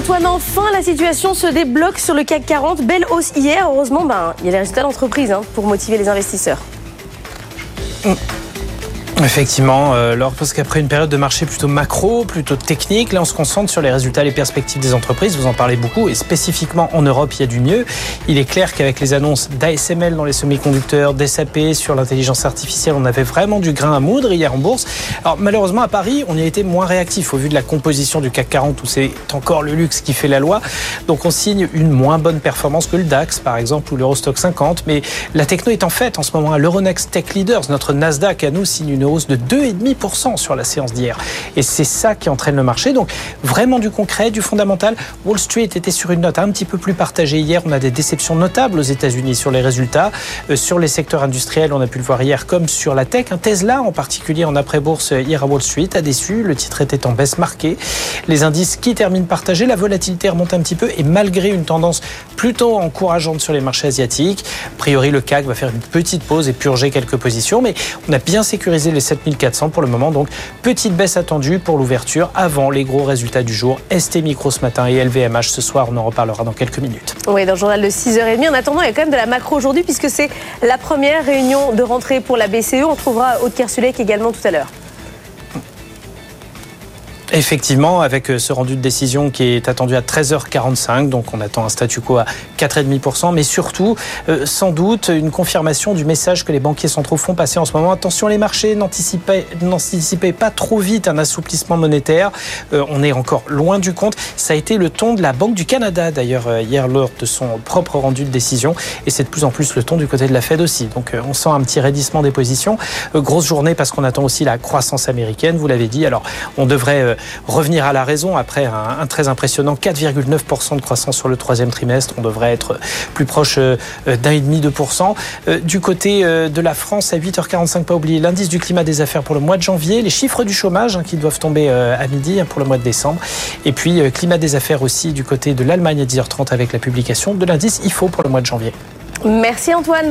Antoine, enfin la situation se débloque sur le CAC 40. Belle hausse hier. Heureusement, ben, il y a les résultats d'entreprise hein, pour motiver les investisseurs. Effectivement, euh, parce qu'après une période de marché plutôt macro, plutôt technique, là on se concentre sur les résultats, les perspectives des entreprises. Vous en parlez beaucoup et spécifiquement en Europe, il y a du mieux. Il est clair qu'avec les annonces d'ASML dans les semi-conducteurs, d'SAP sur l'intelligence artificielle, on avait vraiment du grain à moudre hier en bourse. Alors malheureusement à Paris, on y a été moins réactif au vu de la composition du CAC 40 où c'est encore le luxe qui fait la loi. Donc on signe une moins bonne performance que le DAX par exemple ou l'Eurostock 50. Mais la techno est en fait en ce moment à l'Euronext Tech Leaders. Notre Nasdaq à nous signe une hausse de 2,5% sur la séance d'hier. Et c'est ça qui entraîne le marché. Donc vraiment du concret, du fondamental. Wall Street était sur une note un petit peu plus partagée hier. On a des déceptions notables aux États-Unis sur les résultats. Euh, sur les secteurs industriels, on a pu le voir hier, comme sur la tech. Tesla en particulier en après-bourse hier à Wall Street a déçu. Le titre était en baisse marquée. Les indices qui terminent partagés, la volatilité remonte un petit peu et malgré une tendance plutôt encourageante sur les marchés asiatiques, a priori le CAC va faire une petite pause et purger quelques positions. Mais on a bien sécurisé les 7400 pour le moment. Donc, petite baisse attendue pour l'ouverture avant les gros résultats du jour. ST Micro ce matin et LVMH ce soir. On en reparlera dans quelques minutes. Oui, dans le journal de 6h30. En attendant, il y a quand même de la macro aujourd'hui puisque c'est la première réunion de rentrée pour la BCE. On trouvera Aude Kersulek également tout à l'heure. Effectivement, avec euh, ce rendu de décision qui est attendu à 13h45, donc on attend un statu quo à 4,5%, mais surtout, euh, sans doute, une confirmation du message que les banquiers centraux font passer en ce moment. Attention les marchés, n'anticipez pas trop vite un assouplissement monétaire. Euh, on est encore loin du compte. Ça a été le ton de la Banque du Canada, d'ailleurs, hier lors de son propre rendu de décision, et c'est de plus en plus le ton du côté de la Fed aussi. Donc on sent un petit raidissement des positions. grosse journée parce qu'on attend aussi la croissance américaine, vous l'avez dit. Alors on devrait revenir à la raison après un, très impressionnant 4,9% de croissance sur le troisième trimestre. On devrait être plus proche euh, d'un et demi, 2%. Euh, du côté euh, de la France, à 8h45, pas oublier l'indice du climat des affaires pour le mois de janvier, les chiffres du chômage hein, qui doivent tomber à midi hein, pour le mois de décembre. Et puis, climat des affaires aussi du côté de l'Allemagne à 10h30 avec la publication de l'indice IFO pour le mois de janvier. Merci Antoine.